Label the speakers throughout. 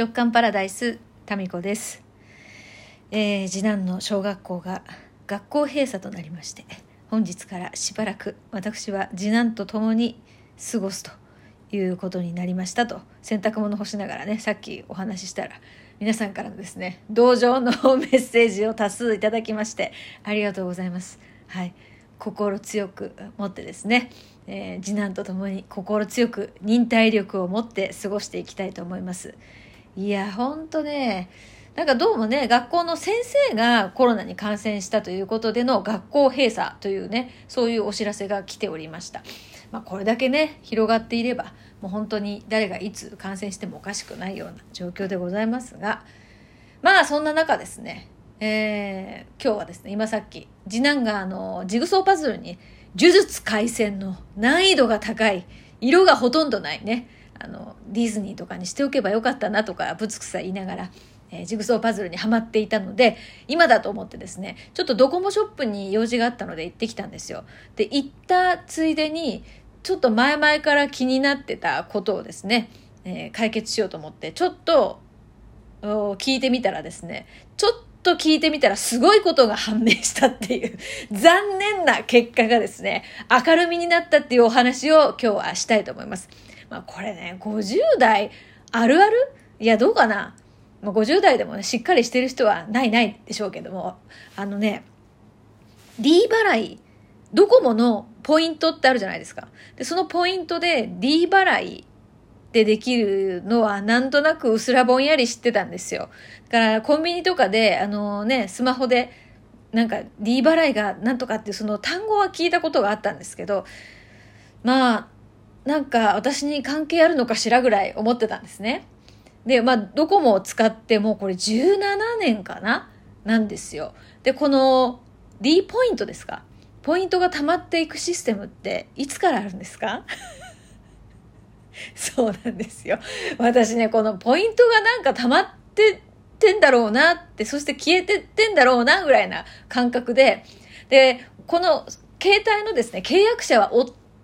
Speaker 1: 直感パラダイスタミコです、えー次男の小学校が学校閉鎖となりまして本日からしばらく私は次男と共に過ごすということになりましたと洗濯物干しながらねさっきお話ししたら皆さんからのですね同情のメッセージを多数いただきましてありがとうございます。はい。心強く持ってですね、えー次男と共に心強く忍耐力を持って過ごしていきたいと思います。いやほんとね。なんかどうもね学校の先生がコロナに感染したということでの学校閉鎖というねそういうお知らせが来ておりました、まあ、これだけね広がっていればもう本当に誰がいつ感染してもおかしくないような状況でございますが。まあそんな中ですねえー今日はですね今さっき次男があのジグソーパズルに呪術廻戦の難易度が高い色がほとんどないねあのディズニーとかにしておけばよかったなとかぶつくさ言いながら、えージグソーパズルにはまっていたので今だと思ってですねちょっとドコモショップに用事があったので行ってきたんですよで行ったついでにちょっと前々から気になってたことをですね、えー解決しようと思ってちょっと聞いてみたらですねちょっと聞いてみたらすごいことが判明したっていう残念な結果がですね明るみになったっていうお話を今日はしたいと思います。まあこれね50代あるある？いやどうかな？まあ50代でもねしっかりしてる人はないないでしょうけどもあのね D 払いドコモのポイントってあるじゃないですか。でそのポイントで D 払いでできるのはなんとなくうすらぼんやり知ってたんですよ。だからコンビニとかで、あのね、スマホでなんか D 払いがなんとかってその単語は聞いたことがあったんですけど、まあ、なんか私に関係あるのかしらぐらい思ってたんですね。で、まあ、ドコモを使ってもうこれ17年かな？なんですよ。で、この D ポイントですか？ポイントが溜まっていくシステムっていつからあるんですか？そうなんですよ。私ね、このポイントがなんか溜まってってんだろうなって、そして消えてってんだろうなぐらいな感覚で、で、この携帯のですね、契約者は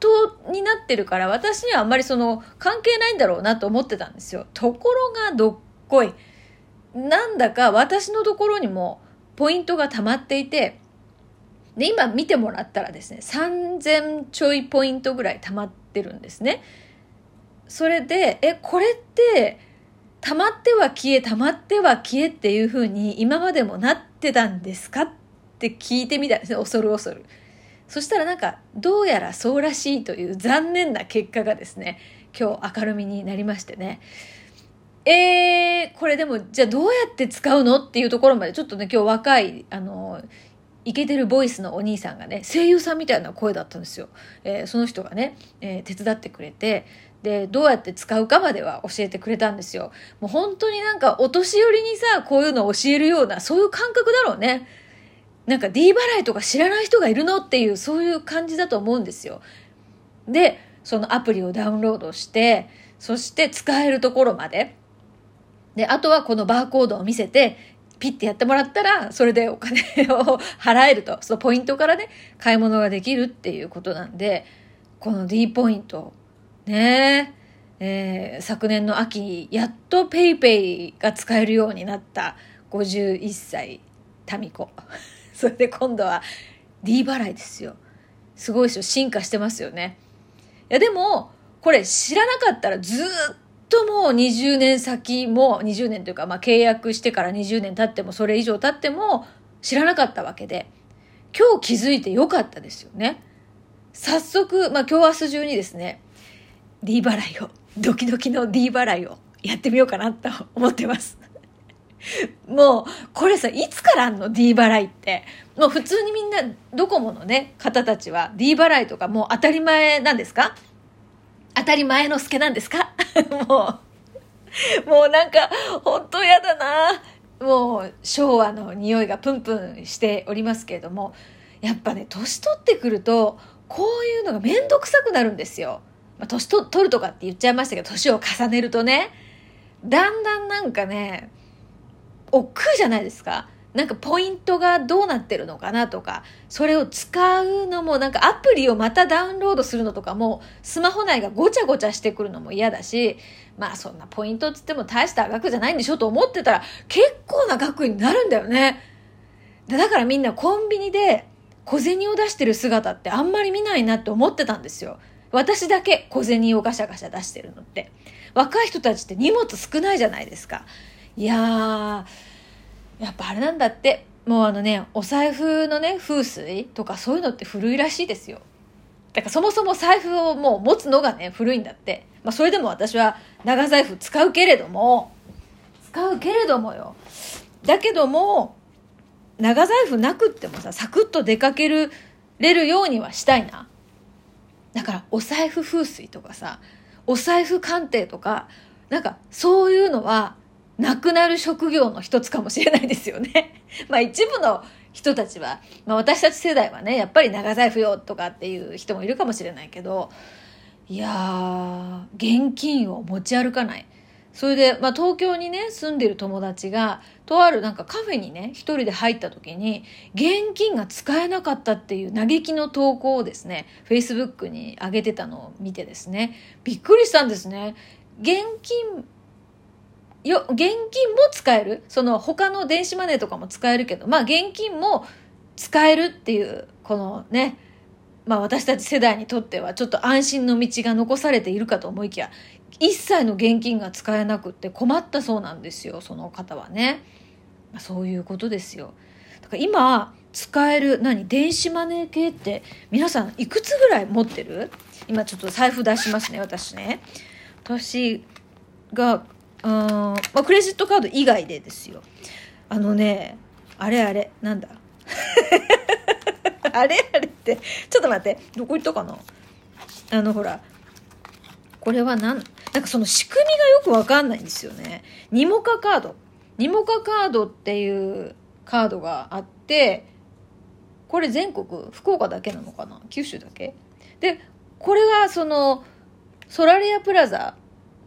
Speaker 1: 夫になってるから、私にはあんまりその関係ないんだろうなと思ってたんですよ。ところがどっこい。なんだか私のところにもポイントが溜まっていて、で、今見てもらったらですね、3000ちょいポイントぐらい溜まってるんですね。それで、え、これって、溜まっては消え、溜まっては消えっていう風に今までもなってたんですか？って聞いてみたんですね、恐る恐る。そしたらなんか、どうやらそうらしいという残念な結果がですね、今日明るみになりましてね。えー、これでも、じゃあどうやって使うのっていうところまで、ちょっとね、今日若い、あの、イケてるボイスのお兄さんがね、声優さんみたいな声だったんですよ。えーその人がね、えー手伝ってくれて、で、どうやって使うかまでは教えてくれたんですよ。もう本当になんかお年寄りにさ、こういうのを教えるような、そういう感覚だろうね。なんか D 払いとか知らない人がいるのっていう、そういう感じだと思うんですよ。で、そのアプリをダウンロードして、そして使えるところまで。で、あとはこのバーコードを見せて、ピッてやってもらったら、それでお金を払えると。そのポイントからね、買い物ができるっていうことなんで、この D ポイント、ねえー昨年の秋、やっと PayPay が使えるようになった51歳、タミコ。それで今度は D 払いですよ。すごいですよ。進化してますよね。いや、でも、これ知らなかったらずっともう20年先も、20年というか、まあ契約してから20年経っても、それ以上経っても知らなかったわけで、今日気づいてよかったですよね。早速、まあ今日明日中にですね、D 払いを、ドキドキの D 払いをやってみようかなと思ってます。もう、これさ、いつからあんの ?D 払いって。もう普通にみんな、ドコモのね、方たちは D 払いとかもう当たり前なんですか？当たり前の助なんですか？もう、もうなんか、本当やだな。もう、昭和の匂いがプンプンしておりますけれども、やっぱね、年取ってくると、こういうのがめんどくさくなるんですよ。まあ、年取るとかって言っちゃいましたけど、年を重ねるとね、だんだんなんかね、億劫じゃないですか。なんかポイントがどうなってるのかなとか、それを使うのも、なんかアプリをまたダウンロードするのとかも、スマホ内がごちゃごちゃしてくるのも嫌だし、まあそんなポイントっつっても大した額じゃないんでしょと思ってたら、結構な額になるんだよね。だからみんなコンビニで小銭を出してる姿ってあんまり見ないなって思ってたんですよ。私だけ小銭をガシャガシャ出してるのって。若い人たちって荷物少ないじゃないですか。いやー、やっぱあれなんだって。もうあのねお財布のね風水とかそういうのって古いらしいですよ。だからそもそも財布をもう持つのがね古いんだって。まあそれでも私は長財布使うけれども。使うけれどもよ。だけども長財布なくってもさサクッと出かけるれるようにはしたいな。だからお財布風水とかさお財布鑑定とかなんかそういうのはなくなる職業の一つかもしれないですよね。まあ一部の人たちは、まあ私たち世代はね、やっぱり長財布よとかっていう人もいるかもしれないけど、いや、現金を持ち歩かない。それで、まあ東京にね、住んでる友達が、とあるなんかカフェにね、一人で入った時に、現金が使えなかったっていう嘆きの投稿をですね、Facebook に上げてたのを見てですね、びっくりしたんですね。現金よ、現金も使える。その他の電子マネーとかも使えるけど、まあ現金も使えるっていう、このね、まあ私たち世代にとってはちょっと安心の道が残されているかと思いきや、一切の現金が使えなくって困ったそうなんですよ、その方はね。ま、そういうことですよ。だから今、使える、何、電子マネー系って皆さんいくつぐらい持ってる？今ちょっと財布出しますね、私ね。私がうん、まあ、クレジットカード以外でですよ。あのね、あれあれ、なんだ？あれあれって、ちょっと待って、どこ行ったかな？あの、ほら、これはなん、なんかその仕組みがよくわかんないんですよね。ニモカカード。ニモカカードっていうカードがあって、これ全国、福岡だけなのかな？九州だけ？で、これがその、ソラリアプラザ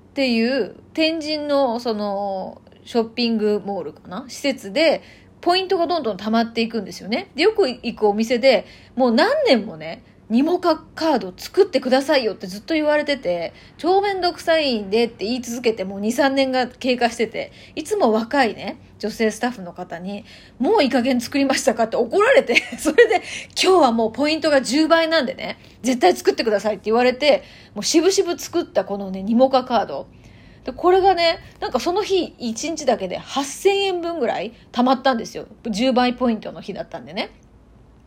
Speaker 1: っていう天神のそのショッピングモールかな？施設でポイントがどんどん溜まっていくんですよね。で、よく行くお店でもう何年もね、ニモカカード作ってくださいよってずっと言われてて、超めんどくさいんでって言い続けてもう2、3年が経過してて、いつも若いね、女性スタッフの方に、もういい加減作りましたか？って怒られて、それで今日はもうポイントが10倍なんでね、絶対作ってくださいって言われて、もうしぶしぶ作ったこのね、ニモカカード。で、これがね、なんかその日、1日だけで8000円分ぐらい貯まったんですよ。10倍ポイントの日だったんでね。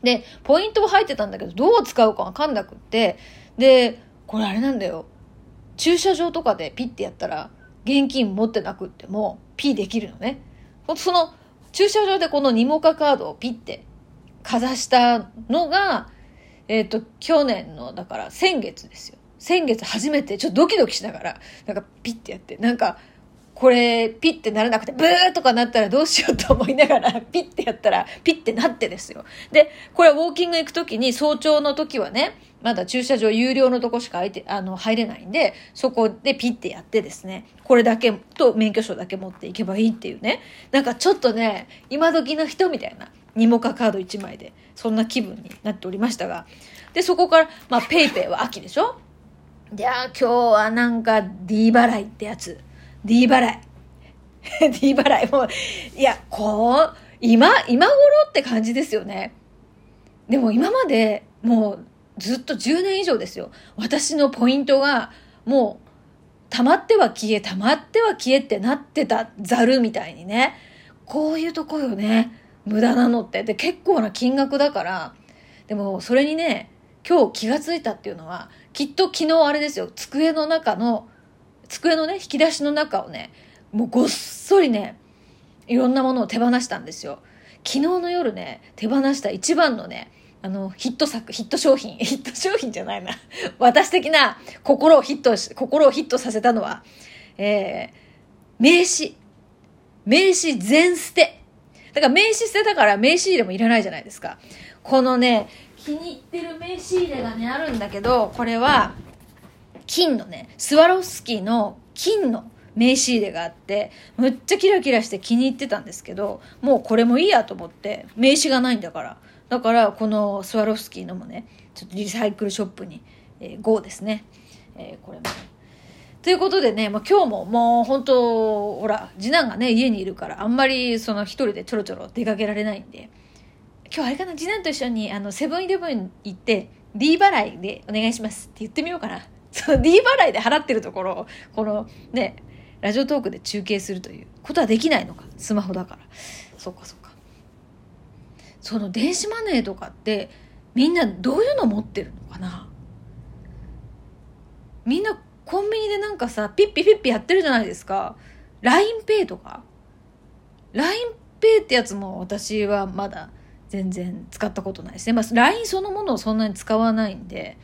Speaker 1: で、ポイントは入ってたんだけど、どう使うかわかんなくって、で、これあれなんだよ。駐車場とかでピッてやったら、現金持ってなくっても、ピーできるのね。その、駐車場でこのニモカカードをピッてかざしたのが、えっ、ー、と、去年の、だから先月ですよ。先月初めてちょっとドキドキしながら、なんかピッてやって、なんか、これ、ピッてならなくて、ブーとかなったらどうしようと思いながら、ピッてやったら、ピッてなってですよ。で、これウォーキング行くときに、早朝の時はね、まだ駐車場有料のとこしか空いて、あの、入れないんで、そこでピッてやってですね、これだけと免許証だけ持っていけばいいっていうね。なんかちょっとね、今時の人みたいな、ニモカカード1枚で、そんな気分になっておりましたが。で、そこから、まあ、ペイペイは秋でしょ？じゃあ今日はなんか D 払いってやつ。D 払い。D 払い。もう、いや、こう、今、今頃って感じですよね。でも今までもうずっと10年以上ですよ。私のポイントがもう溜まっては消え、溜まっては消えってなってたザルみたいにね。こういうとこよね。無駄なのって。で、結構な金額だから。でもそれにね、今日気がついたっていうのは、きっと昨日あれですよ、机の中の、机のね、引き出しの中をね、もうごっそりね、いろんなものを手放したんですよ。昨日の夜ね、手放した一番のね、あの、ヒット作、ヒット商品、ヒット商品じゃないな。私的な心をヒットし、心をヒットさせたのは、えー、名刺。名刺全捨て。だから名刺捨てたから名刺入れもいらないじゃないですか。このね、気に入ってる名刺入れがねあるんだけどこれは金のねスワロフスキーの金の名刺入れがあって、むっちゃキラキラして気に入ってたんですけど、もうこれもいいやと思って、名刺がないんだから。だから、このスワロフスキーのもね、ちょっとリサイクルショップに、えー、GO ですね。えー、これも。ということでね、まあ、今日ももう本当、ほら、次男がね、家にいるから、あんまりその一人でちょろちょろ出かけられないんで、今日あれかな、次男と一緒にあのセブンイレブン行って、D 払いでお願いしますって言ってみようかな。その D 払いで払ってるところを、このね、ラジオトークで中継するということはできないのか。スマホだから。そっかそっか。その電子マネーとかってみんなどういうの持ってるのかなみんなコンビニでなんかさ、ピッピピッピやってるじゃないですか。LINEPay とか。LINEPay ってやつも私はまだ全然使ったことないですね。まあ、LINE そのものをそんなに使わないんで、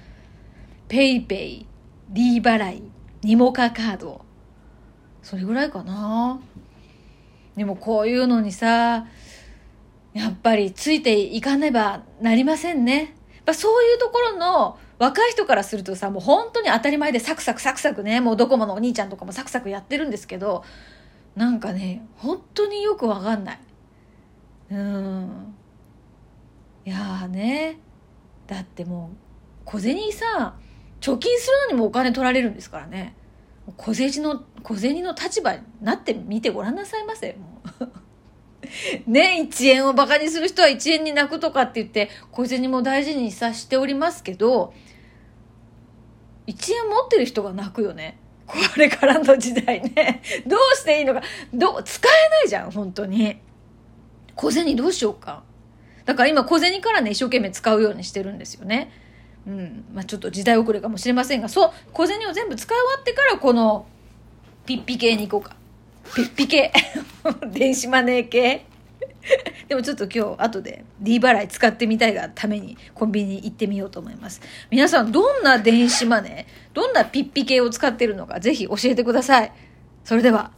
Speaker 1: PayPay、D 払い、ニモカカード。それぐらいかな。でもこういうのにさ、やっぱりついていかねばなりませんね。やそういうところの若い人からするとさ、もう本当に当たり前でサクサクサクサクね、もうドコモのお兄ちゃんとかもサクサクやってるんですけど、なんかね、本当によくわかんない。うん。いやーね。だってもう、小銭さ、貯金するのにもお金取られるんですからね。小銭の、小銭の立場になってみてごらんなさいませ。もう ね、1円をバカにする人は1円に泣くとかって言って、小銭も大事にさしておりますけど、1円持ってる人が泣くよね。これからの時代ね。どうしていいのか。どう、使えないじゃん、本当に。小銭どうしようか。だから今小銭からね、一生懸命使うようにしてるんですよね。うん。まあちょっと時代遅れかもしれませんが、そう、小銭を全部使い終わってからこの、ピッピ系に行こうか。ピッピ系。電子マネー系。でもちょっと今日後で D 払い使ってみたいがためにコンビニ行ってみようと思います。皆さんどんな電子マネー、どんなピッピ系を使ってるのかぜひ教えてください。それでは。